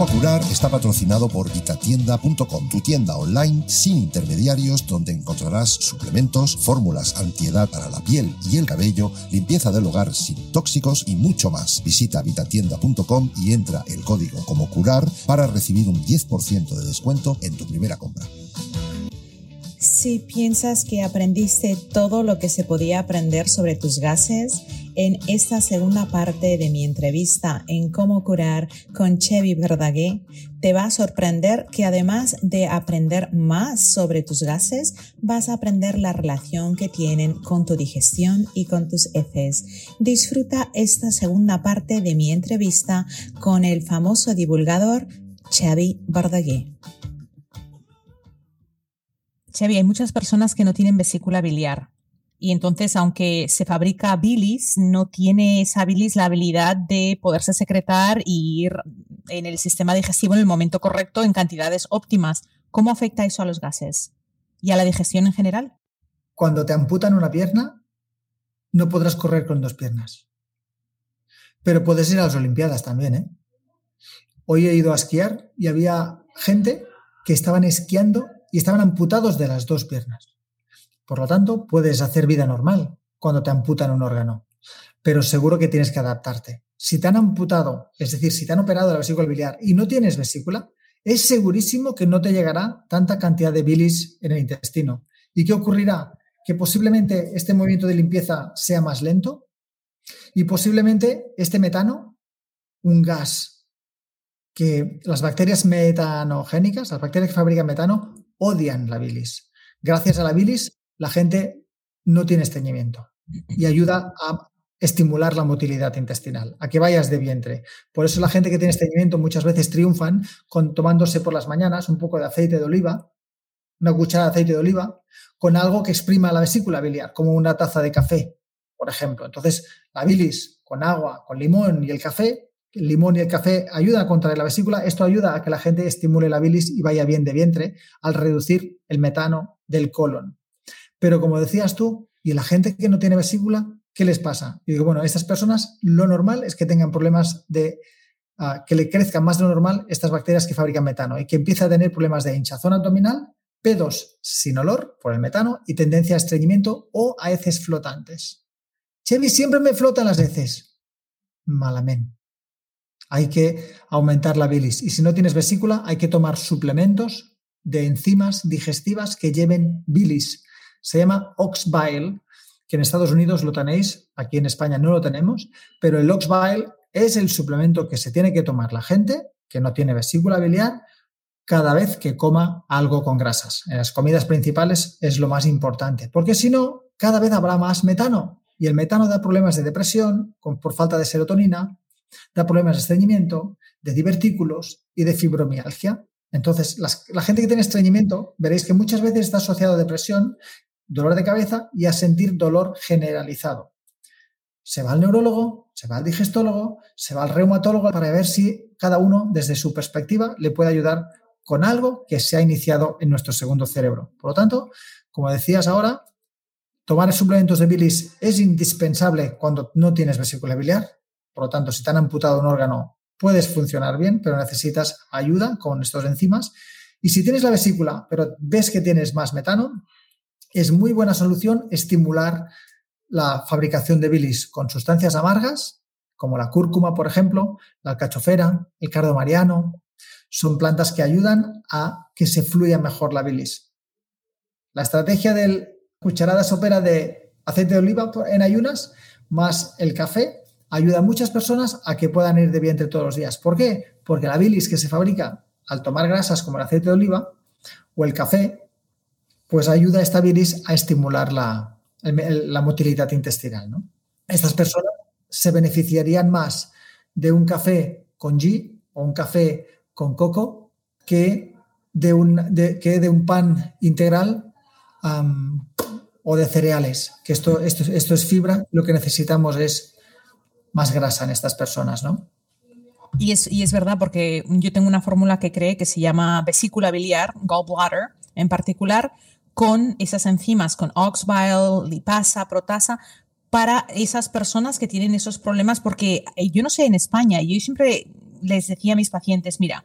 Cómo curar está patrocinado por vitatienda.com, tu tienda online sin intermediarios donde encontrarás suplementos, fórmulas antiedad para la piel y el cabello, limpieza del hogar sin tóxicos y mucho más. Visita vitatienda.com y entra el código como curar para recibir un 10% de descuento en tu primera compra. Si piensas que aprendiste todo lo que se podía aprender sobre tus gases, en esta segunda parte de mi entrevista en cómo curar con Chevy Verdaguer, te va a sorprender que además de aprender más sobre tus gases, vas a aprender la relación que tienen con tu digestión y con tus heces. Disfruta esta segunda parte de mi entrevista con el famoso divulgador Chevy Verdaguer. Chevy, hay muchas personas que no tienen vesícula biliar y entonces, aunque se fabrica bilis, no tiene esa bilis la habilidad de poderse secretar y ir en el sistema digestivo en el momento correcto en cantidades óptimas. ¿Cómo afecta eso a los gases y a la digestión en general? Cuando te amputan una pierna, no podrás correr con dos piernas. Pero puedes ir a las Olimpiadas también, ¿eh? Hoy he ido a esquiar y había gente que estaban esquiando y estaban amputados de las dos piernas. Por lo tanto, puedes hacer vida normal cuando te amputan un órgano, pero seguro que tienes que adaptarte. Si te han amputado, es decir, si te han operado la vesícula biliar y no tienes vesícula, es segurísimo que no te llegará tanta cantidad de bilis en el intestino. ¿Y qué ocurrirá? Que posiblemente este movimiento de limpieza sea más lento y posiblemente este metano, un gas que las bacterias metanogénicas, las bacterias que fabrican metano, odian la bilis. Gracias a la bilis la gente no tiene estreñimiento y ayuda a estimular la motilidad intestinal, a que vayas de vientre. Por eso la gente que tiene estreñimiento muchas veces triunfan con tomándose por las mañanas un poco de aceite de oliva, una cuchara de aceite de oliva, con algo que exprima la vesícula biliar, como una taza de café, por ejemplo. Entonces, la bilis con agua, con limón y el café, el limón y el café ayudan a contraer la vesícula, esto ayuda a que la gente estimule la bilis y vaya bien de vientre al reducir el metano del colon. Pero como decías tú, y la gente que no tiene vesícula, ¿qué les pasa? Y digo, bueno, a estas personas lo normal es que tengan problemas de ah, que le crezcan más de lo normal estas bacterias que fabrican metano y que empieza a tener problemas de hinchazón abdominal, pedos sin olor por el metano y tendencia a estreñimiento o a heces flotantes. Chevy, siempre me flotan las heces. Malamente. Hay que aumentar la bilis. Y si no tienes vesícula, hay que tomar suplementos de enzimas digestivas que lleven bilis se llama Oxbile, que en Estados Unidos lo tenéis, aquí en España no lo tenemos, pero el Oxbile es el suplemento que se tiene que tomar la gente que no tiene vesícula biliar cada vez que coma algo con grasas. En las comidas principales es lo más importante, porque si no, cada vez habrá más metano y el metano da problemas de depresión por falta de serotonina, da problemas de estreñimiento, de divertículos y de fibromialgia. Entonces, la gente que tiene estreñimiento, veréis que muchas veces está asociado a depresión dolor de cabeza y a sentir dolor generalizado. Se va al neurólogo, se va al digestólogo, se va al reumatólogo para ver si cada uno, desde su perspectiva, le puede ayudar con algo que se ha iniciado en nuestro segundo cerebro. Por lo tanto, como decías ahora, tomar suplementos de bilis es indispensable cuando no tienes vesícula biliar. Por lo tanto, si te han amputado un órgano, puedes funcionar bien, pero necesitas ayuda con estos enzimas. Y si tienes la vesícula, pero ves que tienes más metano, es muy buena solución estimular la fabricación de bilis con sustancias amargas, como la cúrcuma, por ejemplo, la alcachofera, el cardo mariano. Son plantas que ayudan a que se fluya mejor la bilis. La estrategia del cucharada sopera de aceite de oliva en ayunas más el café ayuda a muchas personas a que puedan ir de vientre todos los días. ¿Por qué? Porque la bilis que se fabrica al tomar grasas como el aceite de oliva o el café pues ayuda a esta bilis a estimular la, motilidad intestinal. Estas personas se beneficiarían más de un café con ghee o un café con coco que de un, que de un pan integral o de cereales, que esto, esto, esto es fibra, lo que necesitamos es más grasa en estas personas, ¿no? Y es, y es verdad porque yo tengo una fórmula que cree que se llama vesícula biliar, gallbladder en particular, con esas enzimas, con oxbile, lipasa, protasa, para esas personas que tienen esos problemas, porque eh, yo no sé en España, yo siempre les decía a mis pacientes, mira,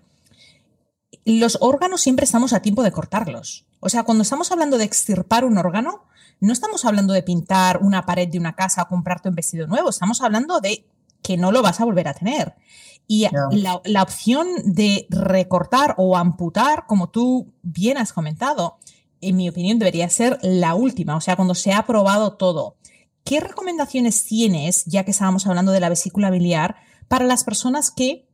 los órganos siempre estamos a tiempo de cortarlos. O sea, cuando estamos hablando de extirpar un órgano, no estamos hablando de pintar una pared de una casa o comprarte un vestido nuevo, estamos hablando de que no lo vas a volver a tener. Y la, la, opción de recortar o amputar, como tú bien has comentado, en mi opinión debería ser la última, o sea, cuando se ha probado todo. ¿Qué recomendaciones tienes, ya que estábamos hablando de la vesícula biliar, para las personas que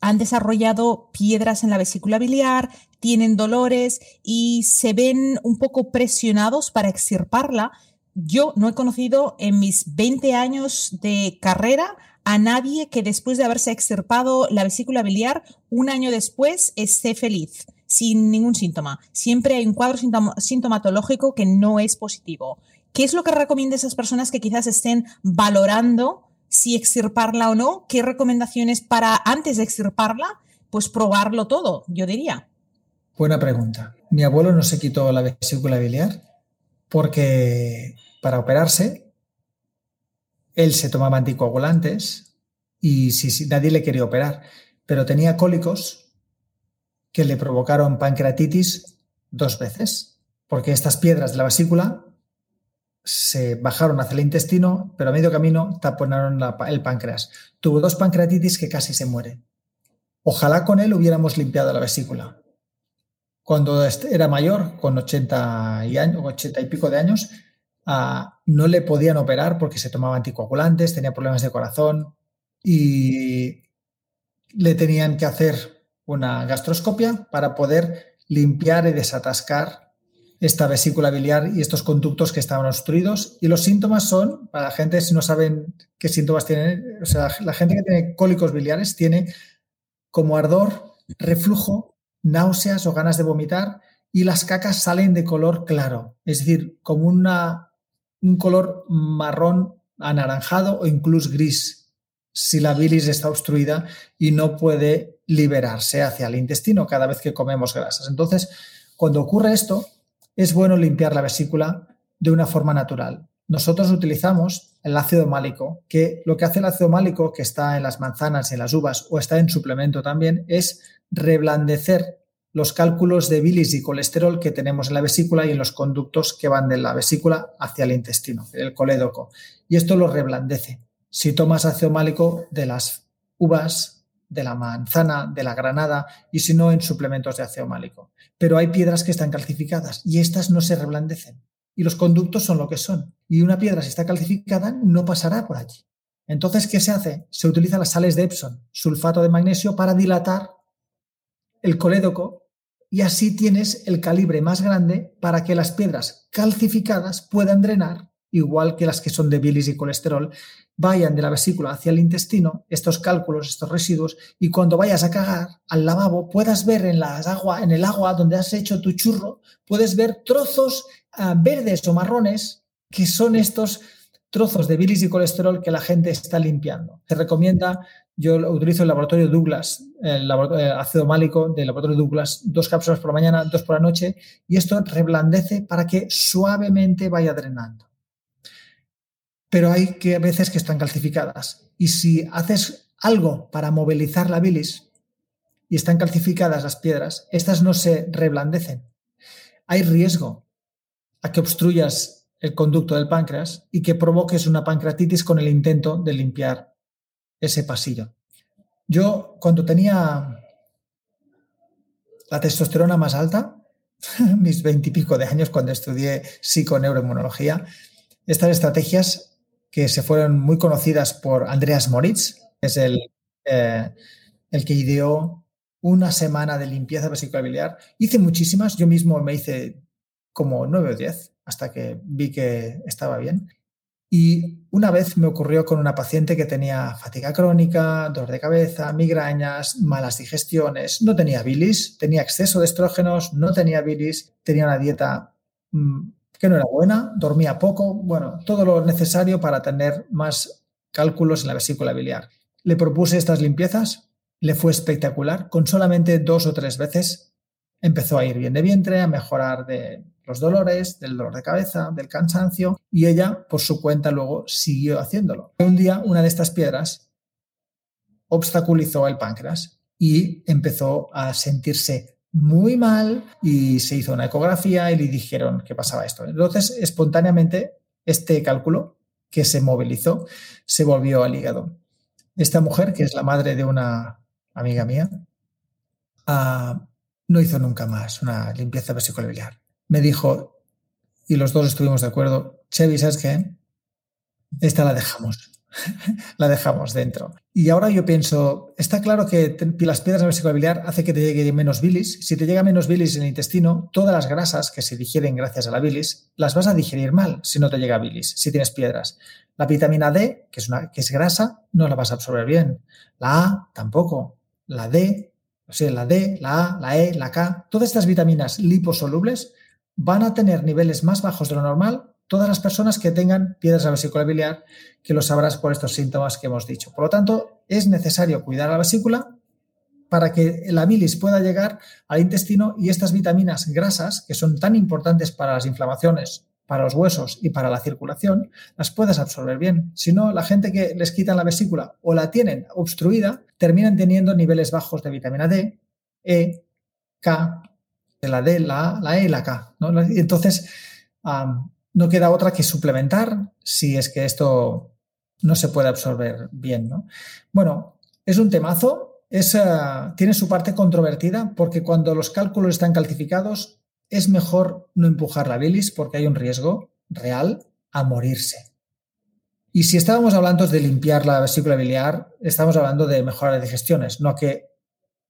han desarrollado piedras en la vesícula biliar, tienen dolores y se ven un poco presionados para extirparla? Yo no he conocido en mis 20 años de carrera a nadie que después de haberse extirpado la vesícula biliar, un año después esté feliz, sin ningún síntoma. Siempre hay un cuadro sintomatológico que no es positivo. ¿Qué es lo que recomienda a esas personas que quizás estén valorando si extirparla o no? ¿Qué recomendaciones para antes de extirparla? Pues probarlo todo, yo diría. Buena pregunta. Mi abuelo no se quitó la vesícula biliar porque para operarse él se tomaba anticoagulantes y si, nadie le quería operar, pero tenía cólicos que le provocaron pancreatitis dos veces, porque estas piedras de la vesícula se bajaron hacia el intestino, pero a medio camino taponaron el páncreas. Tuvo dos pancreatitis que casi se muere. Ojalá con él hubiéramos limpiado la vesícula. Cuando era mayor, con 80 y, años, 80 y pico de años, no le podían operar porque se tomaba anticoagulantes, tenía problemas de corazón y le tenían que hacer una gastroscopia para poder limpiar y desatascar esta vesícula biliar y estos conductos que estaban obstruidos. Y los síntomas son, para la gente, si no saben qué síntomas tienen, o sea, la gente que tiene cólicos biliares tiene como ardor, reflujo, náuseas o ganas de vomitar y las cacas salen de color claro, es decir, como una, un color marrón anaranjado o incluso gris si la bilis está obstruida y no puede liberarse hacia el intestino cada vez que comemos grasas. Entonces, cuando ocurre esto, es bueno limpiar la vesícula de una forma natural. Nosotros utilizamos el ácido málico, que lo que hace el ácido málico, que está en las manzanas, en las uvas o está en suplemento también, es reblandecer los cálculos de bilis y colesterol que tenemos en la vesícula y en los conductos que van de la vesícula hacia el intestino, el colédoco. Y esto lo reblandece. Si tomas ácido málico de las uvas, de la manzana, de la granada y si no en suplementos de ácido málico. Pero hay piedras que están calcificadas y estas no se reblandecen. Y los conductos son lo que son. Y una piedra si está calcificada no pasará por allí. Entonces, ¿qué se hace? Se utiliza las sales de Epsom, sulfato de magnesio, para dilatar el colédoco y así tienes el calibre más grande para que las piedras calcificadas puedan drenar, igual que las que son de bilis y colesterol, vayan de la vesícula hacia el intestino, estos cálculos, estos residuos, y cuando vayas a cagar al lavabo, puedas ver en, las agua, en el agua donde has hecho tu churro, puedes ver trozos ah, verdes o marrones que son estos trozos de bilis y colesterol que la gente está limpiando. Se recomienda, yo utilizo el laboratorio Douglas, el, ácido málico del laboratorio Douglas, dos cápsulas por la mañana, dos por la noche, y esto reblandece para que suavemente vaya drenando pero hay que veces que están calcificadas. Y si haces algo para movilizar la bilis y están calcificadas las piedras, estas no se reblandecen. Hay riesgo a que obstruyas el conducto del páncreas y que provoques una pancreatitis con el intento de limpiar ese pasillo. Yo cuando tenía la testosterona más alta, mis veintipico de años cuando estudié psiconeuroinmunología, estas estrategias que se fueron muy conocidas por Andreas Moritz, es el, eh, el que ideó una semana de limpieza vesicular biliar. Hice muchísimas, yo mismo me hice como nueve o diez hasta que vi que estaba bien. Y una vez me ocurrió con una paciente que tenía fatiga crónica, dolor de cabeza, migrañas, malas digestiones, no tenía bilis, tenía exceso de estrógenos, no tenía bilis, tenía una dieta mm, que no era buena, dormía poco, bueno, todo lo necesario para tener más cálculos en la vesícula biliar. Le propuse estas limpiezas, le fue espectacular, con solamente dos o tres veces empezó a ir bien de vientre, a mejorar de los dolores, del dolor de cabeza, del cansancio, y ella, por su cuenta, luego siguió haciéndolo. Un día, una de estas piedras obstaculizó el páncreas y empezó a sentirse muy mal y se hizo una ecografía y le dijeron que pasaba esto. Entonces, espontáneamente, este cálculo que se movilizó se volvió al hígado. Esta mujer, que es la madre de una amiga mía, ah, no hizo nunca más una limpieza vesicular Me dijo, y los dos estuvimos de acuerdo, Chevy, ¿sabes qué? Esta la dejamos. la dejamos dentro. Y ahora yo pienso, está claro que las piedras de vesícula biliar hace que te llegue menos bilis. Si te llega menos bilis en el intestino, todas las grasas que se digieren gracias a la bilis, las vas a digerir mal si no te llega bilis, si tienes piedras. La vitamina D, que es, una, que es grasa, no la vas a absorber bien. La A tampoco. La D, o la D, la A, la E, la K, todas estas vitaminas liposolubles van a tener niveles más bajos de lo normal todas las personas que tengan piedras de la vesícula biliar, que lo sabrás por estos síntomas que hemos dicho. Por lo tanto, es necesario cuidar la vesícula para que la bilis pueda llegar al intestino y estas vitaminas grasas, que son tan importantes para las inflamaciones, para los huesos y para la circulación, las puedas absorber bien. Si no, la gente que les quitan la vesícula o la tienen obstruida, terminan teniendo niveles bajos de vitamina D, E, K, la D, la A, la E y la K. Entonces, no queda otra que suplementar si es que esto no se puede absorber bien. ¿no? Bueno, es un temazo, es, eh, tiene su parte controvertida porque cuando los cálculos están calcificados es mejor no empujar la bilis porque hay un riesgo real a morirse. Y si estábamos hablando de limpiar la vesícula biliar, estamos hablando de mejorar las digestiones, no que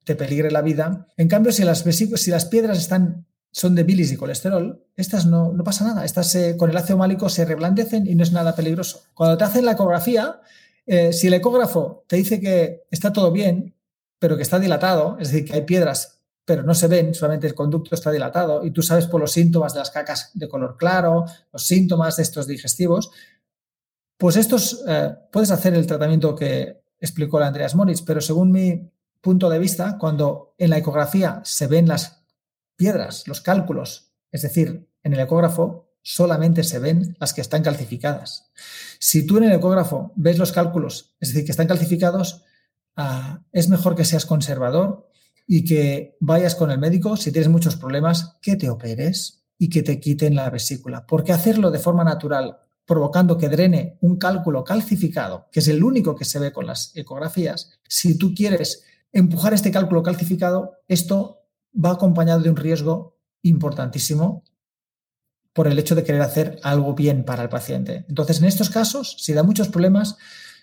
te peligre la vida. En cambio, si las, si las piedras están son de bilis y colesterol, estas no, no pasa nada. Estas con el ácido málico se reblandecen y no es nada peligroso. Cuando te hacen la ecografía, eh, si el ecógrafo te dice que está todo bien, pero que está dilatado, es decir, que hay piedras, pero no se ven, solamente el conducto está dilatado, y tú sabes por los síntomas de las cacas de color claro, los síntomas de estos digestivos, pues estos eh, puedes hacer el tratamiento que explicó la Andreas Moritz, pero según mi punto de vista, cuando en la ecografía se ven las piedras, los cálculos, es decir, en el ecógrafo solamente se ven las que están calcificadas. Si tú en el ecógrafo ves los cálculos, es decir, que están calcificados, ah, es mejor que seas conservador y que vayas con el médico si tienes muchos problemas, que te operes y que te quiten la vesícula. Porque hacerlo de forma natural, provocando que drene un cálculo calcificado, que es el único que se ve con las ecografías, si tú quieres empujar este cálculo calcificado, esto va acompañado de un riesgo importantísimo por el hecho de querer hacer algo bien para el paciente. Entonces, en estos casos, si da muchos problemas,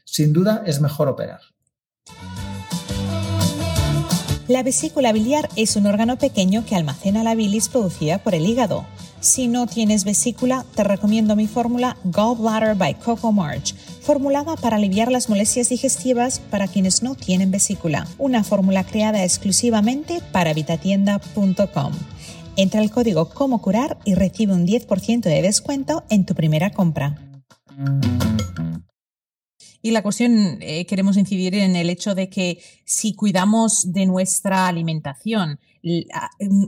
sin duda es mejor operar. La vesícula biliar es un órgano pequeño que almacena la bilis producida por el hígado. Si no tienes vesícula, te recomiendo mi fórmula Gallbladder by Coco March, formulada para aliviar las molestias digestivas para quienes no tienen vesícula. Una fórmula creada exclusivamente para vitatienda.com. Entra el código Como Curar y recibe un 10% de descuento en tu primera compra. Y la cuestión, eh, queremos incidir en el hecho de que si cuidamos de nuestra alimentación,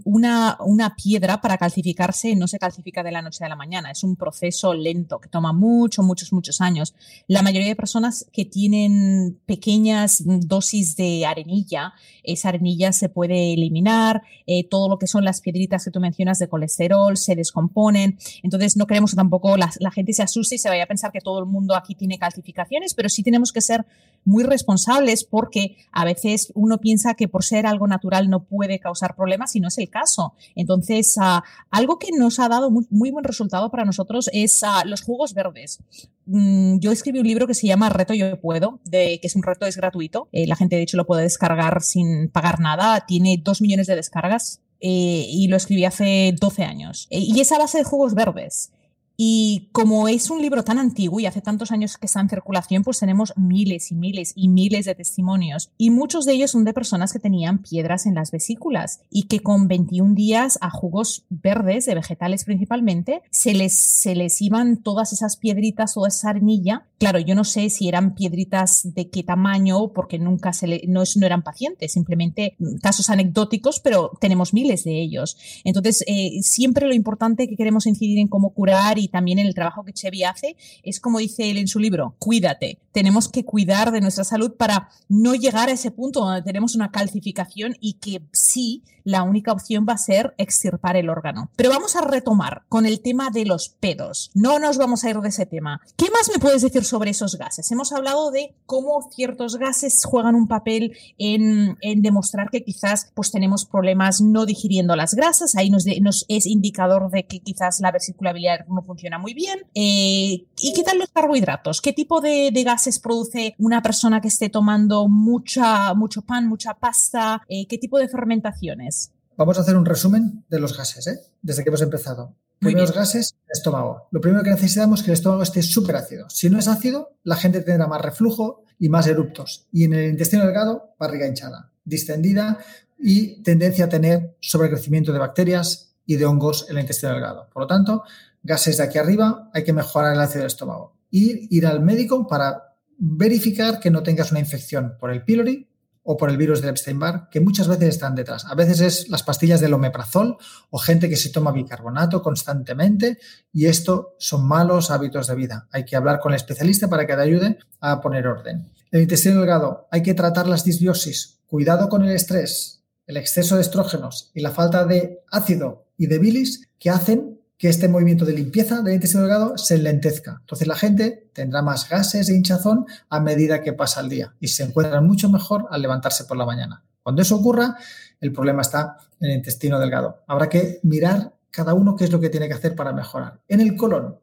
una, una, piedra para calcificarse no se calcifica de la noche a la mañana, es un proceso lento que toma muchos, muchos, muchos años. La mayoría de personas que tienen pequeñas dosis de arenilla, esa arenilla se puede eliminar, eh, todo lo que son las piedritas que tú mencionas de colesterol se descomponen, entonces no queremos que tampoco la, la gente se asuste y se vaya a pensar que todo el mundo aquí tiene calcificaciones, pero sí tenemos que ser muy responsables porque a veces uno piensa que por ser algo natural no puede causar problemas y no es el caso. Entonces, ah, algo que nos ha dado muy, buen resultado para nosotros es ah, los jugos verdes. Mm, yo escribí un libro que se llama Reto Yo Puedo, de, que es un reto, es gratuito. Eh, la gente, de hecho, lo puede descargar sin pagar nada. Tiene dos millones de descargas eh, y lo escribí hace 12 años. Eh, y es a base de jugos verdes. Y como es un libro tan antiguo y hace tantos años que está en circulación, pues tenemos miles y miles y miles de testimonios. Y muchos de ellos son de personas que tenían piedras en las vesículas y que con 21 días a jugos verdes, de vegetales principalmente, se les, se les iban todas esas piedritas, o esa arnilla. Claro, yo no sé si eran piedritas de qué tamaño, porque nunca se le, no, no eran pacientes, simplemente casos anecdóticos, pero tenemos miles de ellos. Entonces, eh, siempre lo importante que queremos incidir en cómo curar y también en el trabajo que Chevy hace es como dice él en su libro, cuídate. Tenemos que cuidar de nuestra salud para no llegar a ese punto donde tenemos una calcificación y que sí, la única opción va a ser extirpar el órgano. Pero vamos a retomar con el tema de los pedos. No nos vamos a ir de ese tema. ¿Qué más me puedes decir sobre esos gases? Hemos hablado de cómo ciertos gases juegan un papel en, demostrar que quizás pues tenemos problemas no digiriendo las grasas. Ahí nos, es indicador de que quizás la vesícula no funciona muy bien. Eh, ¿Y qué tal los carbohidratos? ¿Qué tipo de, gases produce una persona que esté tomando mucha, mucho pan, mucha pasta? Eh, ¿Qué tipo de fermentaciones? Vamos a hacer un resumen de los gases, ¿eh? desde que hemos empezado. Primeros gases, estómago. Lo primero que necesitamos es que el estómago esté súper ácido. Si no es ácido, la gente tendrá más reflujo y más eruptos. Y en el intestino delgado, barriga hinchada, distendida y tendencia a tener sobrecrecimiento de bacterias y de hongos en el intestino delgado. Por lo tanto, gases de aquí arriba, hay que mejorar el ácido del estómago. Y ir al médico para verificar que no tengas una infección por el pylori o por el virus del Epstein-Barr, que muchas veces están detrás. A veces es las pastillas del omeprazol o gente que se toma bicarbonato constantemente y esto son malos hábitos de vida. Hay que hablar con el especialista para que te ayude a poner orden. El intestino delgado, hay que tratar las disbiosis. Cuidado con el estrés, el exceso de estrógenos y la falta de ácido y de bilis que hacen que este movimiento de limpieza del intestino delgado se lentezca. Entonces la gente tendrá más gases de hinchazón a medida que pasa el día y se encuentran mucho mejor al levantarse por la mañana. Cuando eso ocurra, el problema está en el intestino delgado. Habrá que mirar cada uno qué es lo que tiene que hacer para mejorar. En el colon,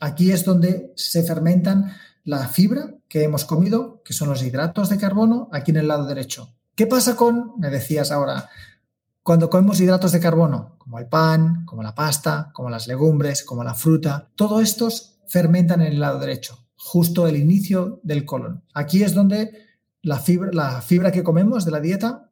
aquí es donde se fermentan la fibra que hemos comido, que son los hidratos de carbono, aquí en el lado derecho. ¿Qué pasa con, me decías ahora, cuando comemos hidratos de carbono, como el pan, como la pasta, como las legumbres, como la fruta, todos estos fermentan en el lado derecho, justo el inicio del colon. Aquí es donde la fibra, la fibra que comemos de la dieta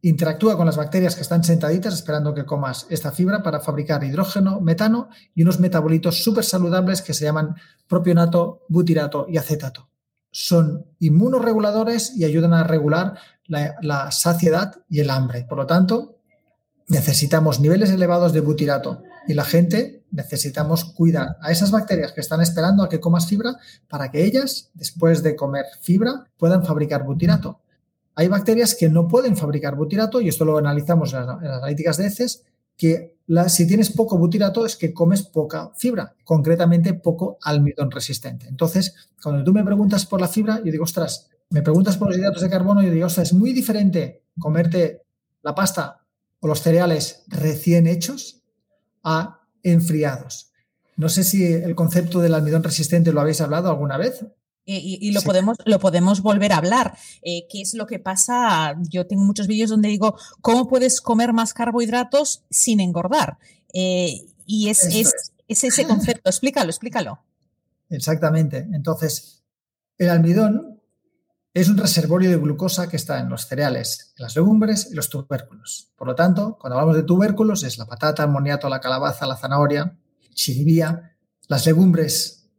interactúa con las bacterias que están sentaditas esperando que comas esta fibra para fabricar hidrógeno, metano y unos metabolitos súper saludables que se llaman propionato, butirato y acetato. Son inmunoreguladores y ayudan a regular la, saciedad y el hambre. Por lo tanto, necesitamos niveles elevados de butirato y la gente necesitamos cuidar a esas bacterias que están esperando a que comas fibra para que ellas, después de comer fibra, puedan fabricar butirato. Hay bacterias que no pueden fabricar butirato y esto lo analizamos en las, analíticas de heces, que si tienes poco butirato es que comes poca fibra, concretamente poco almidón resistente. Entonces, cuando tú me preguntas por la fibra, yo digo, ostras, me preguntas por los hidratos de carbono y yo digo, o sea, es muy diferente comerte la pasta o los cereales recién hechos a enfriados. No sé si el concepto del almidón resistente lo habéis hablado alguna vez. Y, lo, podemos, lo podemos volver a hablar. Eh, ¿Qué es lo que pasa? Yo tengo muchos vídeos donde digo, ¿cómo puedes comer más carbohidratos sin engordar? Eh, y es, es, es ese concepto. explícalo, explícalo. Exactamente. Entonces, el almidón es un reservorio de glucosa que está en los cereales, en las legumbres y los tubérculos. Por lo tanto, cuando hablamos de tubérculos es la patata, el moniato, la calabaza, la zanahoria, chiribía, las legumbres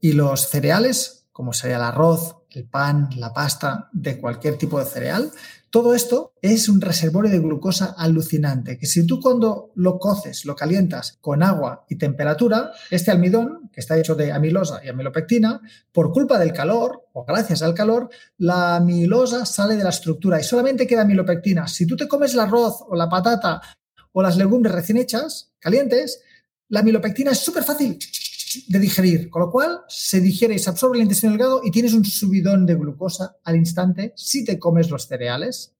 y los cereales, como sería el arroz, el pan, la pasta, de cualquier tipo de cereal, todo esto es un reservorio de glucosa alucinante, que si tú cuando lo coces, lo calientas con agua y temperatura, este almidón, que está hecho de amilosa y amilopectina, por culpa del calor o gracias al calor, la amilosa sale de la estructura y solamente queda amilopectina. Si tú te comes el arroz o la patata o las legumbres recién hechas, calientes, la amilopectina es súper fácil de digerir, con lo cual se digiere y se absorbe el intestino delgado y tienes un subidón de glucosa al instante si te comes los cereales,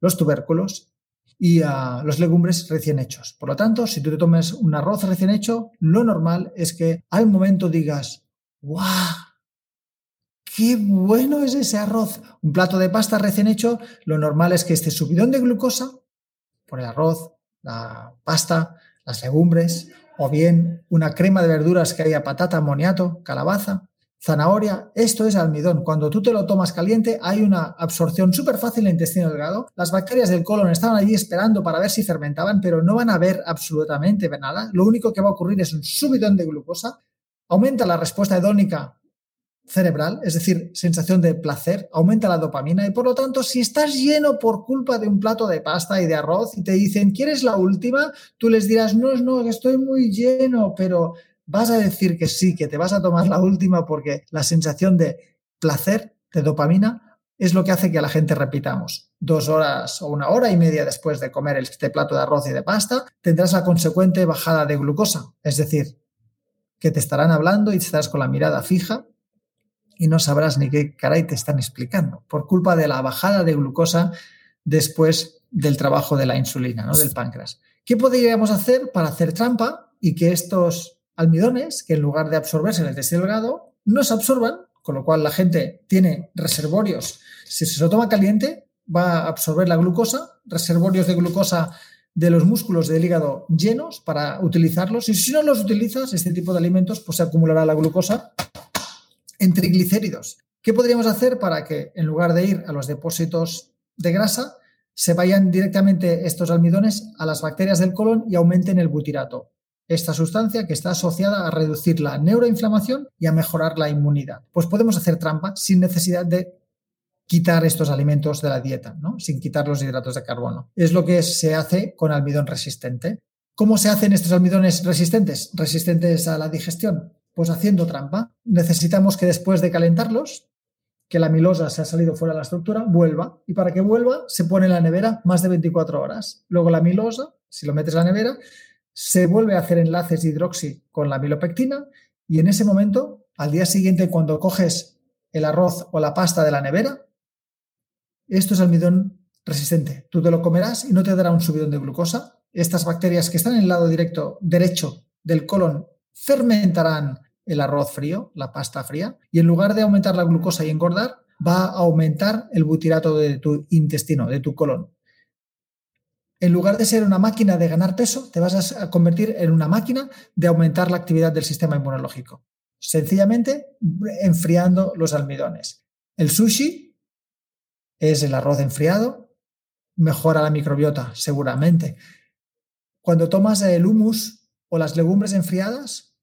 los tubérculos y ah, los legumbres recién hechos. Por lo tanto, si tú te tomes un arroz recién hecho, lo normal es que al momento digas, ¡guau! ¡Qué bueno es ese arroz! Un plato de pasta recién hecho, lo normal es que este subidón de glucosa por el arroz, la pasta, las legumbres o bien una crema de verduras que haya patata, moniato, calabaza, zanahoria, esto es almidón. Cuando tú te lo tomas caliente hay una absorción súper fácil en el intestino delgado. Las bacterias del colon estaban allí esperando para ver si fermentaban, pero no van a ver absolutamente nada. Lo único que va a ocurrir es un subidón de glucosa. Aumenta la respuesta hedónica cerebral, es decir, sensación de placer, aumenta la dopamina y por lo tanto, si estás lleno por culpa de un plato de pasta y de arroz y te dicen, ¿quieres la última? Tú les dirás, no, no, estoy muy lleno, pero vas a decir que sí, que te vas a tomar la última porque la sensación de placer, de dopamina, es lo que hace que la gente repitamos. Dos horas o una hora y media después de comer este plato de arroz y de pasta, tendrás la consecuente bajada de glucosa, es decir, que te estarán hablando y estarás con la mirada fija y no sabrás ni qué caray te están explicando, por culpa de la bajada de glucosa después del trabajo de la insulina, ¿no? del páncreas. ¿Qué podríamos hacer para hacer trampa y que estos almidones, que en lugar de absorberse en el intestino delgado, no se absorban, con lo cual la gente tiene reservorios. Si se lo toma caliente, va a absorber la glucosa, reservorios de glucosa de los músculos del hígado llenos para utilizarlos. Y si no los utilizas, este tipo de alimentos, pues se acumulará la glucosa en triglicéridos. ¿Qué podríamos hacer para que en lugar de ir a los depósitos de grasa, se vayan directamente estos almidones a las bacterias del colon y aumenten el butirato? Esta sustancia que está asociada a reducir la neuroinflamación y a mejorar la inmunidad. Pues podemos hacer trampa sin necesidad de quitar estos alimentos de la dieta, ¿no? sin quitar los hidratos de carbono. Es lo que se hace con almidón resistente. ¿Cómo se hacen estos almidones resistentes? Resistentes a la digestión pues haciendo trampa. Necesitamos que después de calentarlos, que la milosa se ha salido fuera de la estructura, vuelva. Y para que vuelva, se pone en la nevera más de 24 horas. Luego la milosa, si lo metes en la nevera, se vuelve a hacer enlaces de hidroxi con la milopectina y en ese momento, al día siguiente, cuando coges el arroz o la pasta de la nevera, esto es almidón resistente. Tú te lo comerás y no te dará un subidón de glucosa. Estas bacterias que están en el lado directo derecho del colon fermentarán el arroz frío, la pasta fría, y en lugar de aumentar la glucosa y engordar, va a aumentar el butirato de tu intestino, de tu colon. En lugar de ser una máquina de ganar peso, te vas a convertir en una máquina de aumentar la actividad del sistema inmunológico. Sencillamente enfriando los almidones. El sushi es el arroz enfriado, mejora la microbiota, seguramente. Cuando tomas el humus o las legumbres enfriadas,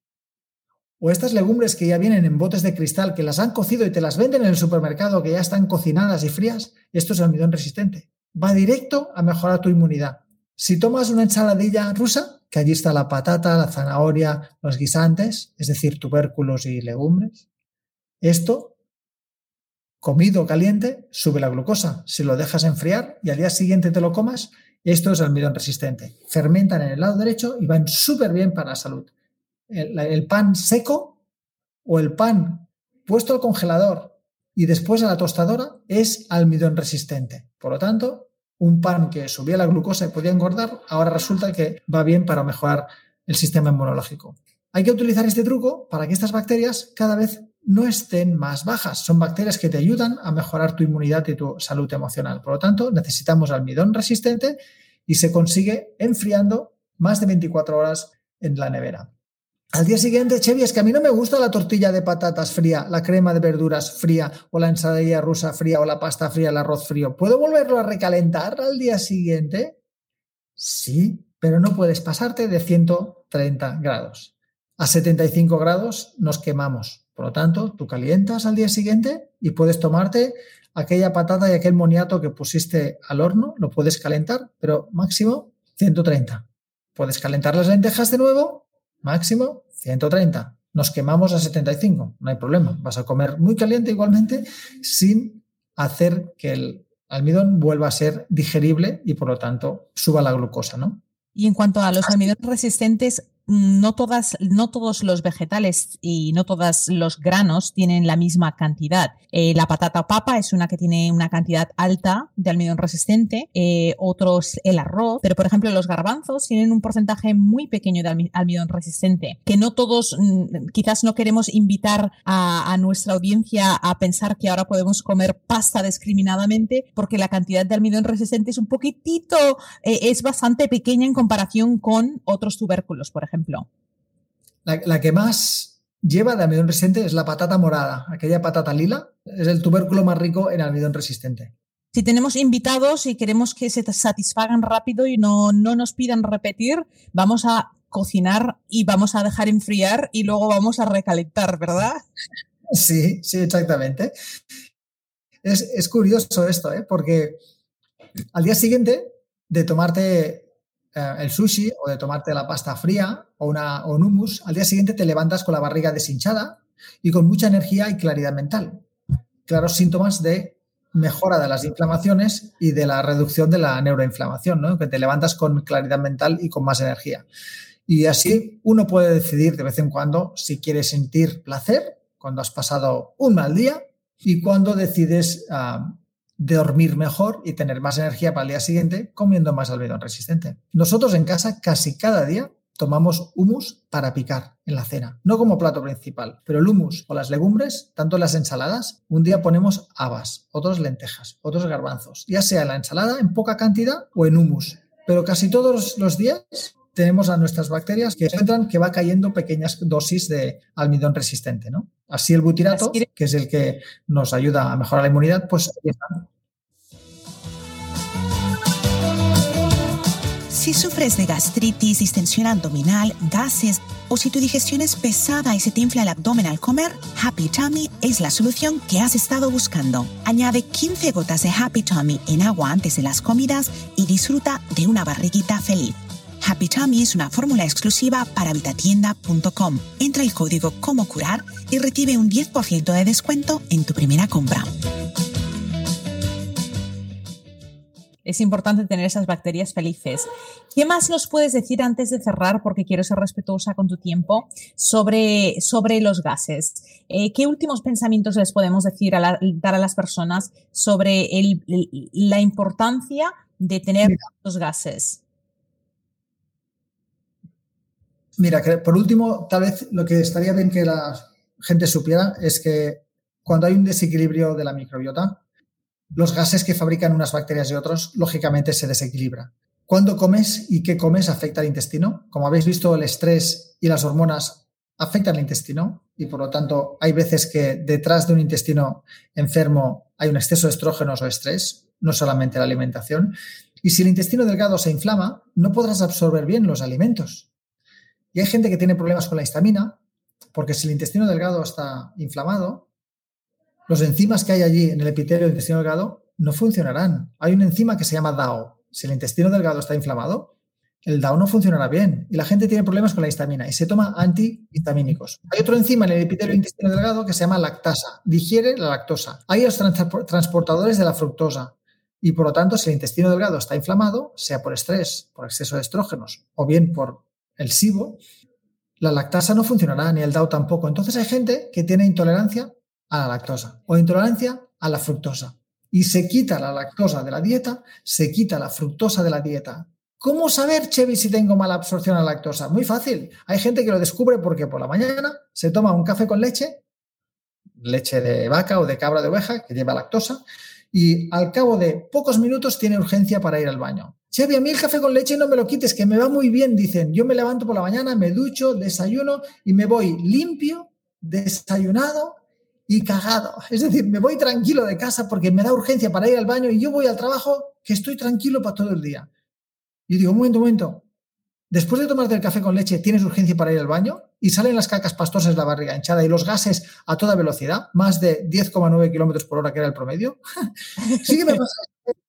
o estas legumbres que ya vienen en botes de cristal, que las han cocido y te las venden en el supermercado, que ya están cocinadas y frías, esto es almidón resistente. Va directo a mejorar tu inmunidad. Si tomas una ensaladilla rusa, que allí está la patata, la zanahoria, los guisantes, es decir, tubérculos y legumbres, esto, comido caliente, sube la glucosa. Si lo dejas enfriar y al día siguiente te lo comas, esto es almidón resistente. Fermentan en el lado derecho y van súper bien para la salud el, pan seco o el pan puesto al congelador y después a la tostadora es almidón resistente. Por lo tanto, un pan que subía la glucosa y podía engordar, ahora resulta que va bien para mejorar el sistema inmunológico. Hay que utilizar este truco para que estas bacterias cada vez no estén más bajas. Son bacterias que te ayudan a mejorar tu inmunidad y tu salud emocional. Por lo tanto, necesitamos almidón resistente y se consigue enfriando más de 24 horas en la nevera. Al día siguiente, Chevy, es que a mí no me gusta la tortilla de patatas fría, la crema de verduras fría, o la ensaladilla rusa fría, o la pasta fría, el arroz frío. ¿Puedo volverlo a recalentar al día siguiente? Sí, pero no puedes pasarte de 130 grados. A 75 grados nos quemamos. Por lo tanto, tú calientas al día siguiente y puedes tomarte aquella patata y aquel moniato que pusiste al horno, lo puedes calentar, pero máximo 130. Puedes calentar las lentejas de nuevo máximo 130. Nos quemamos a 75, no hay problema. Vas a comer muy caliente igualmente sin hacer que el almidón vuelva a ser digerible y por lo tanto suba la glucosa, ¿no? Y en cuanto a los almidones resistentes, no, todas, no todos los vegetales y no todos los granos tienen la misma cantidad. Eh, la patata papa es una que tiene una cantidad alta de almidón resistente, eh, otros el arroz, pero por ejemplo los garbanzos tienen un porcentaje muy pequeño de almidón resistente, que no todos, mm, quizás no queremos invitar a, nuestra audiencia a pensar que ahora podemos comer pasta discriminadamente porque la cantidad de almidón resistente es un poquitito, eh, es bastante pequeña en comparación con otros tubérculos, por ejemplo ejemplo? La, que más lleva de almidón resistente es la patata morada, aquella patata lila, es el tubérculo más rico en almidón resistente. Si tenemos invitados y queremos que se satisfagan rápido y no, no nos pidan repetir, vamos a cocinar y vamos a dejar enfriar y luego vamos a recalentar, ¿verdad? Sí, sí, exactamente. Es, curioso esto, ¿eh? porque al día siguiente de tomarte eh, el sushi o de tomarte la pasta fría o, una, un hummus, al día siguiente te levantas con la barriga deshinchada y con mucha energía y claridad mental. Claros síntomas de mejora de las inflamaciones y de la reducción de la neuroinflamación, ¿no? que te levantas con claridad mental y con más energía. Y así uno puede decidir de vez en cuando si quiere sentir placer cuando has pasado un mal día y cuando decides ah, dormir mejor y tener más energía para el día siguiente comiendo más almidón resistente. Nosotros en casa casi cada día tomamos humus para picar en la cena, no como plato principal, pero el humus o las legumbres, tanto las ensaladas, un día ponemos habas, otros lentejas, otros garbanzos, ya sea en la ensalada en poca cantidad o en humus, pero casi todos los días tenemos a nuestras bacterias que encuentran que va cayendo pequeñas dosis de almidón resistente, ¿no? Así el butirato, que es el que nos ayuda a mejorar la inmunidad, pues Si sufres de gastritis, distensión abdominal, gases o si tu digestión es pesada y se te infla el abdomen al comer, Happy Tummy es la solución que has estado buscando. Añade 15 gotas de Happy Tummy en agua antes de las comidas y disfruta de una barriguita feliz. Happy Tummy es una fórmula exclusiva para vitatienda.com. Entra el código Como Curar y recibe un 10% de descuento en tu primera compra. Es importante tener esas bacterias felices. ¿Qué más nos puedes decir antes de cerrar, porque quiero ser respetuosa con tu tiempo, sobre, sobre los gases? Eh, ¿Qué últimos pensamientos les podemos decir a dar a las personas sobre la importancia de tener los gases? Mira, por último, tal vez lo que estaría bien que la gente supiera es que cuando hay un desequilibrio de la microbiota, los gases que fabrican unas bacterias y otros, lógicamente se desequilibra. Cuando comes y qué comes afecta al intestino. Como habéis visto, el estrés y las hormonas afectan al intestino y por lo tanto hay veces que detrás de un intestino enfermo hay un exceso de estrógenos o estrés, no solamente la alimentación. Y si el intestino delgado se inflama, no podrás absorber bien los alimentos. Y hay gente que tiene problemas con la histamina, porque si el intestino delgado está inflamado, los enzimas que hay allí en el epitelio del intestino delgado no funcionarán. Hay una enzima que se llama DAO. Si el intestino delgado está inflamado, el DAO no funcionará bien y la gente tiene problemas con la histamina y se toma antihistamínicos. Hay otro enzima en el epitelio del intestino delgado que se llama lactasa, digiere la lactosa. Hay los transportadores de la fructosa y por lo tanto si el intestino delgado está inflamado, sea por estrés, por exceso de estrógenos o bien por el SIBO, la lactasa no funcionará, ni el DAO tampoco. Entonces hay gente que tiene intolerancia a la lactosa o intolerancia a la fructosa. Y se quita la lactosa de la dieta, se quita la fructosa de la dieta. ¿Cómo saber, Chevy, si tengo mala absorción a la lactosa? Muy fácil. Hay gente que lo descubre porque por la mañana se toma un café con leche, leche de vaca o de cabra de oveja, que lleva lactosa, y al cabo de pocos minutos tiene urgencia para ir al baño. Chevy, a mí el café con leche no me lo quites, que me va muy bien, dicen. Yo me levanto por la mañana, me ducho, desayuno y me voy limpio, desayunado y cagado. Es decir, me voy tranquilo de casa porque me da urgencia para ir al baño y yo voy al trabajo que estoy tranquilo para todo el día. Y digo, un momento, un momento. Después de tomarte el café con leche, ¿tienes urgencia para ir al baño? Y salen las cacas pastosas la barriga hinchada y los gases a toda velocidad, más de 10,9 kilómetros por hora, que era el promedio. sí, que me pasa,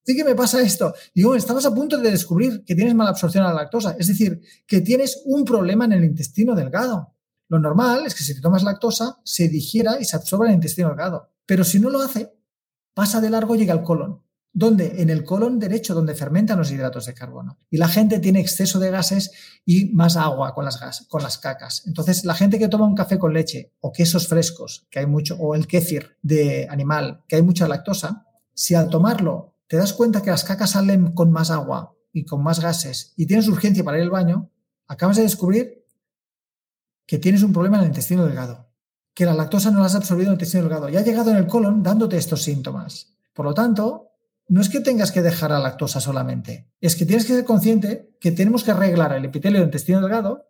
sí que me pasa esto. Digo, estamos a punto de descubrir que tienes mala absorción a la lactosa, es decir, que tienes un problema en el intestino delgado. Lo normal es que si te tomas lactosa, se digiera y se absorba en el intestino delgado. Pero si no lo hace, pasa de largo y llega al colon. ¿Dónde? En el colon derecho, donde fermentan los hidratos de carbono. Y la gente tiene exceso de gases y más agua con las, gas, con las cacas. Entonces, la gente que toma un café con leche o quesos frescos, que hay mucho, o el kéfir de animal, que hay mucha lactosa, si al tomarlo te das cuenta que las cacas salen con más agua y con más gases y tienes urgencia para ir al baño, acabas de descubrir que tienes un problema en el intestino delgado, que la lactosa no la has absorbido en el intestino delgado y ha llegado en el colon dándote estos síntomas. Por lo tanto, no es que tengas que dejar la lactosa solamente, es que tienes que ser consciente que tenemos que arreglar el epitelio del intestino delgado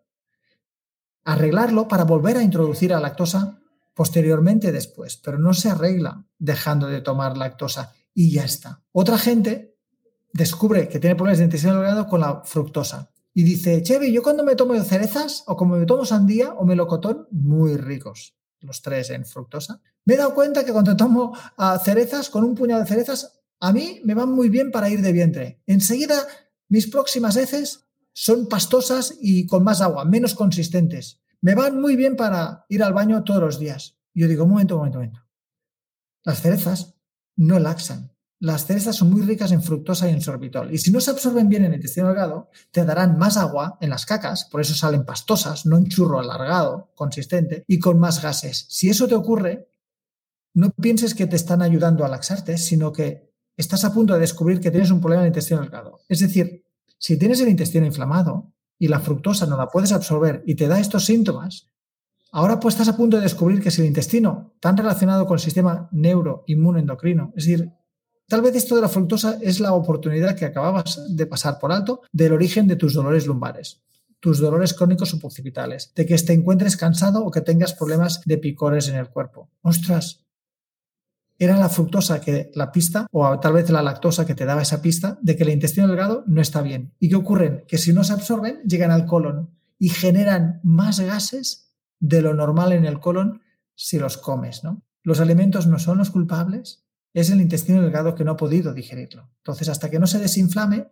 arreglarlo para volver a introducir la lactosa posteriormente después, pero no se arregla dejando de tomar lactosa y ya está. Otra gente descubre que tiene problemas de intestino delgado con la fructosa y dice, Chevy, yo cuando me tomo cerezas o como me tomo sandía o melocotón, muy ricos los tres en fructosa, me he dado cuenta que cuando tomo ah, cerezas, con un puñado de cerezas, a mí me van muy bien para ir de vientre. Enseguida, mis próximas heces son pastosas y con más agua, menos consistentes. Me van muy bien para ir al baño todos los días. Yo digo, un momento, un momento, momento. Las cerezas no laxan. Las cerezas son muy ricas en fructosa y en sorbitol. Y si no se absorben bien en el intestino delgado, te darán más agua en las cacas, por eso salen pastosas, no un churro alargado, consistente, y con más gases. Si eso te ocurre, no pienses que te están ayudando a laxarte, sino que estás a punto de descubrir que tienes un problema en el intestino delgado. Es decir, si tienes el intestino inflamado y la fructosa no la puedes absorber y te da estos síntomas, ahora pues estás a punto de descubrir que es el intestino, tan relacionado con el sistema neuroinmunoendocrino, es decir, Tal vez esto de la fructosa es la oportunidad que acababas de pasar por alto del origen de tus dolores lumbares, tus dolores crónicos o de que te encuentres cansado o que tengas problemas de picores en el cuerpo. Ostras, era la fructosa que la pista, o tal vez la lactosa que te daba esa pista, de que el intestino delgado no está bien. ¿Y qué ocurre? Que si no se absorben, llegan al colon y generan más gases de lo normal en el colon si los comes, ¿no? Los alimentos no son los culpables, es el intestino delgado que no ha podido digerirlo. Entonces, hasta que no se desinflame,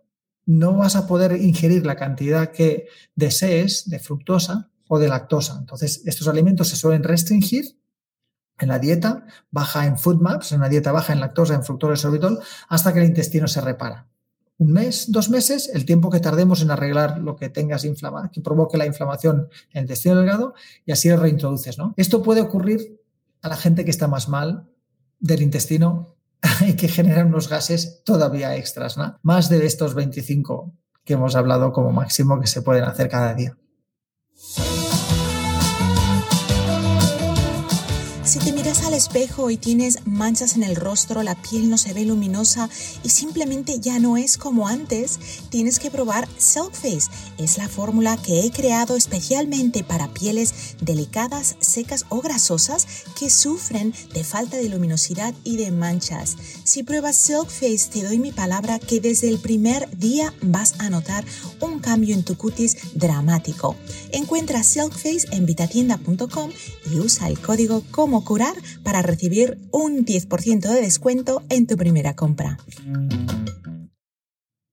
no vas a poder ingerir la cantidad que desees de fructosa o de lactosa. Entonces, estos alimentos se suelen restringir en la dieta, baja en food maps, en una dieta baja en lactosa, en fructosa y sorbitol, hasta que el intestino se repara. Un mes, dos meses, el tiempo que tardemos en arreglar lo que tengas inflamado, que provoque la inflamación en el intestino delgado, y así lo reintroduces. ¿no? Esto puede ocurrir a la gente que está más mal del intestino y que generan unos gases todavía extras, ¿no? Más de estos 25 que hemos hablado como máximo que se pueden hacer cada día. Si te miras al espejo y tienes manchas en el rostro, la piel no se ve luminosa y simplemente ya no es como antes, tienes que probar Silk Face. Es la fórmula que he creado especialmente para pieles delicadas, secas o grasosas que sufren de falta de luminosidad y de manchas. Si pruebas Silk Face, te doy mi palabra que desde el primer día vas a notar un cambio en tu cutis dramático. Encuentra Silk Face en vitatienda.com y usa el código como curar para recibir un 10% de descuento en tu primera compra.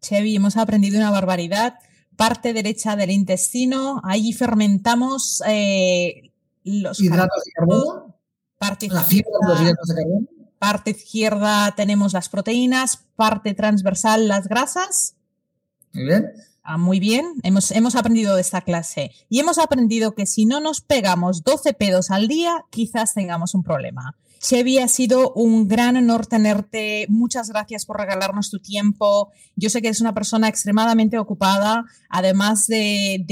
Chevy, hemos aprendido una barbaridad. Parte derecha del intestino, ahí fermentamos eh, los hidratos de carbono. Parte izquierda, Parte izquierda tenemos las proteínas, parte transversal las grasas. Muy bien. Ah, muy bien, hemos, hemos aprendido de esta clase y hemos aprendido que si no nos pegamos 12 pedos al día, quizás tengamos un problema. Chevy, ha sido un gran honor tenerte. Muchas gracias por regalarnos tu tiempo. Yo sé que eres una persona extremadamente ocupada, además de,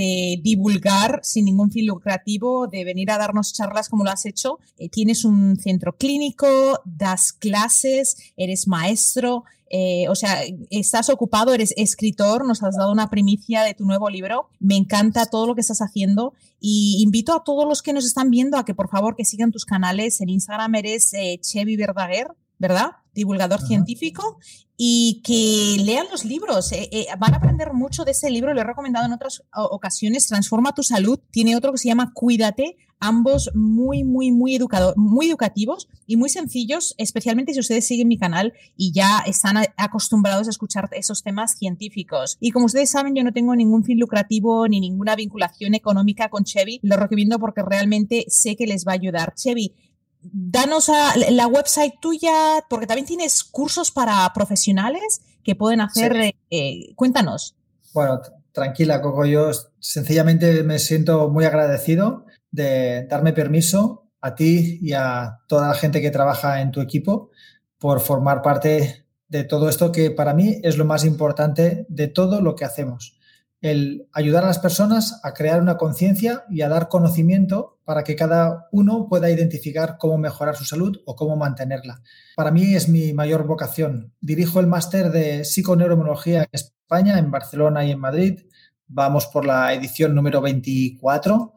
divulgar sin ningún fin lucrativo, de venir a darnos charlas como lo has hecho. Eh, tienes un centro clínico, das clases, eres maestro eh, o sea, estás ocupado, eres escritor, nos has dado una primicia de tu nuevo libro. Me encanta todo lo que estás haciendo y invito a todos los que nos están viendo a que por favor que sigan tus canales. En Instagram eres eh, Chevy Verdaguer, ¿verdad? Divulgador científico y que lean los libros. Eh, van a aprender mucho de ese libro, lo he recomendado en otras ocasiones, Transforma tu salud. Tiene otro que se llama Cuídate, ambos muy, muy, muy, muy educativos y muy sencillos, especialmente si ustedes siguen mi canal y ya están acostumbrados a escuchar esos temas científicos. Y como ustedes saben, yo no tengo ningún fin lucrativo ni ninguna vinculación económica con Chevy. Lo recomiendo porque realmente sé que les va a ayudar. Chevy, danos a la website tuya, porque también tienes cursos para profesionales que pueden hacer. Eh, cuéntanos. Bueno, tranquila, Coco. Yo sencillamente me siento muy agradecido de darme permiso a ti y a toda la gente que trabaja en tu equipo por formar parte de todo esto que para mí es lo más importante de todo lo que hacemos. El ayudar a las personas a crear una conciencia y a dar conocimiento para que cada uno pueda identificar cómo mejorar su salud o cómo mantenerla. Para mí es mi mayor vocación. Dirijo el máster de psiconeuromonología en España, en Barcelona y en Madrid. Vamos por la edición número 24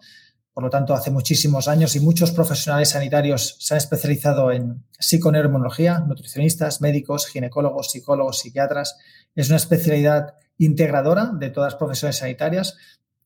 Por lo tanto, hace muchísimos años y muchos profesionales sanitarios se han especializado en psiconeuroinmunología, nutricionistas, médicos, ginecólogos, psicólogos, psiquiatras. Es una especialidad integradora de todas las profesiones sanitarias.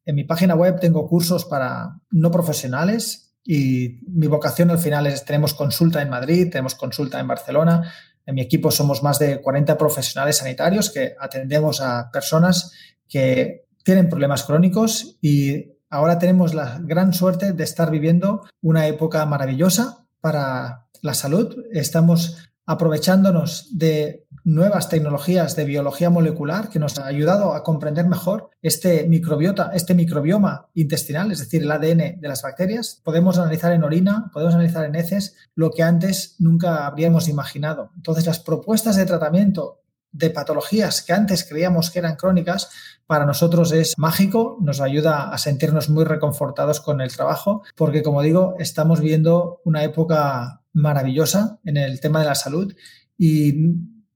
En mi página web tengo cursos para no profesionales y mi vocación al final es, tenemos consulta en Madrid, tenemos consulta en Barcelona. En mi equipo somos más de 40 profesionales sanitarios que atendemos a personas que tienen problemas crónicos y ahora tenemos la gran suerte de estar viviendo una época maravillosa para la salud. Estamos aprovechándonos de nuevas tecnologías de biología molecular que nos ha ayudado a comprender mejor este microbiota, este microbioma intestinal, es decir, el ADN de las bacterias. Podemos analizar en orina, podemos analizar en heces lo que antes nunca habríamos imaginado. Entonces, las propuestas de tratamiento de patologías que antes creíamos que eran crónicas, para nosotros es mágico, nos ayuda a sentirnos muy reconfortados con el trabajo, porque como digo, estamos viendo una época maravillosa en el tema de la salud y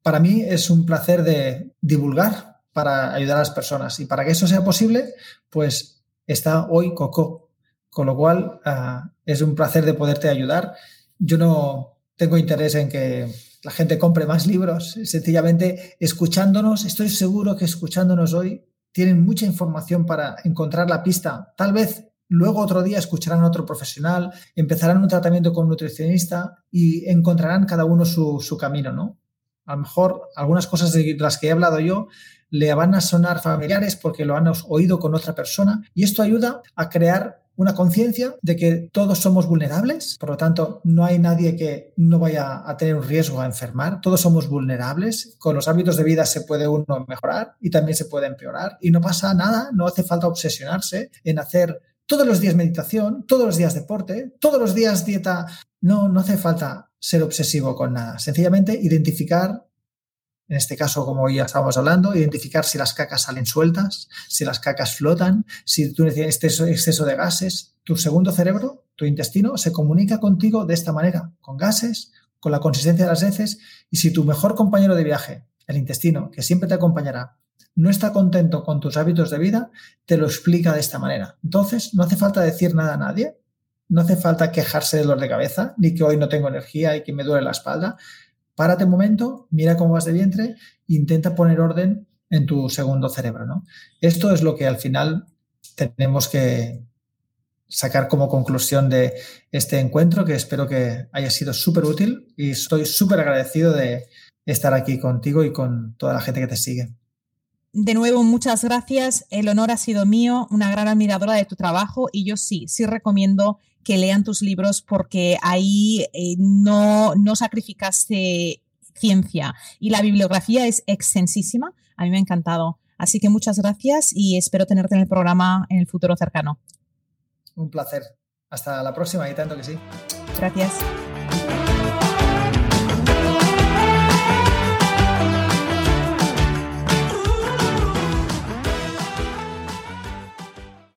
para mí es un placer de divulgar para ayudar a las personas y para que eso sea posible, pues está hoy Coco, con lo cual ah, es un placer de poderte ayudar. Yo no tengo interés en que la gente compre más libros, sencillamente escuchándonos, estoy seguro que escuchándonos hoy tienen mucha información para encontrar la pista. Tal vez luego otro día escucharán a otro profesional, empezarán un tratamiento con nutricionista y encontrarán cada uno su, camino, ¿no? A lo mejor algunas cosas de las que he hablado yo le van a sonar familiares porque lo han oído con otra persona y esto ayuda a crear una conciencia de que todos somos vulnerables, por lo tanto, no hay nadie que no vaya a tener un riesgo a enfermar, todos somos vulnerables, con los hábitos de vida se puede uno mejorar y también se puede empeorar y no pasa nada, no hace falta obsesionarse en hacer todos los días meditación, todos los días deporte, todos los días dieta, no, no hace falta ser obsesivo con nada, sencillamente identificar en este caso, como ya estábamos hablando, identificar si las cacas salen sueltas, si las cacas flotan, si tú tienes exceso de gases. Tu segundo cerebro, tu intestino, se comunica contigo de esta manera, con gases, con la consistencia de las heces, y si tu mejor compañero de viaje, el intestino, que siempre te acompañará, no está contento con tus hábitos de vida, te lo explica de esta manera. Entonces, no hace falta decir nada a nadie, no hace falta quejarse de dolor de cabeza, ni que hoy no tengo energía y que me duele la espalda párate un momento, mira cómo vas de vientre intenta poner orden en tu segundo cerebro. ¿no? Esto es lo que al final tenemos que sacar como conclusión de este encuentro, que espero que haya sido súper útil y estoy súper agradecido de estar aquí contigo y con toda la gente que te sigue. De nuevo, muchas gracias. El honor ha sido mío, una gran admiradora de tu trabajo y yo sí, sí recomiendo que lean tus libros porque ahí eh, no, no sacrificaste ciencia y la bibliografía es extensísima. A mí me ha encantado. Así que muchas gracias y espero tenerte en el programa en el futuro cercano. Un placer. Hasta la próxima y tanto que sí. Gracias.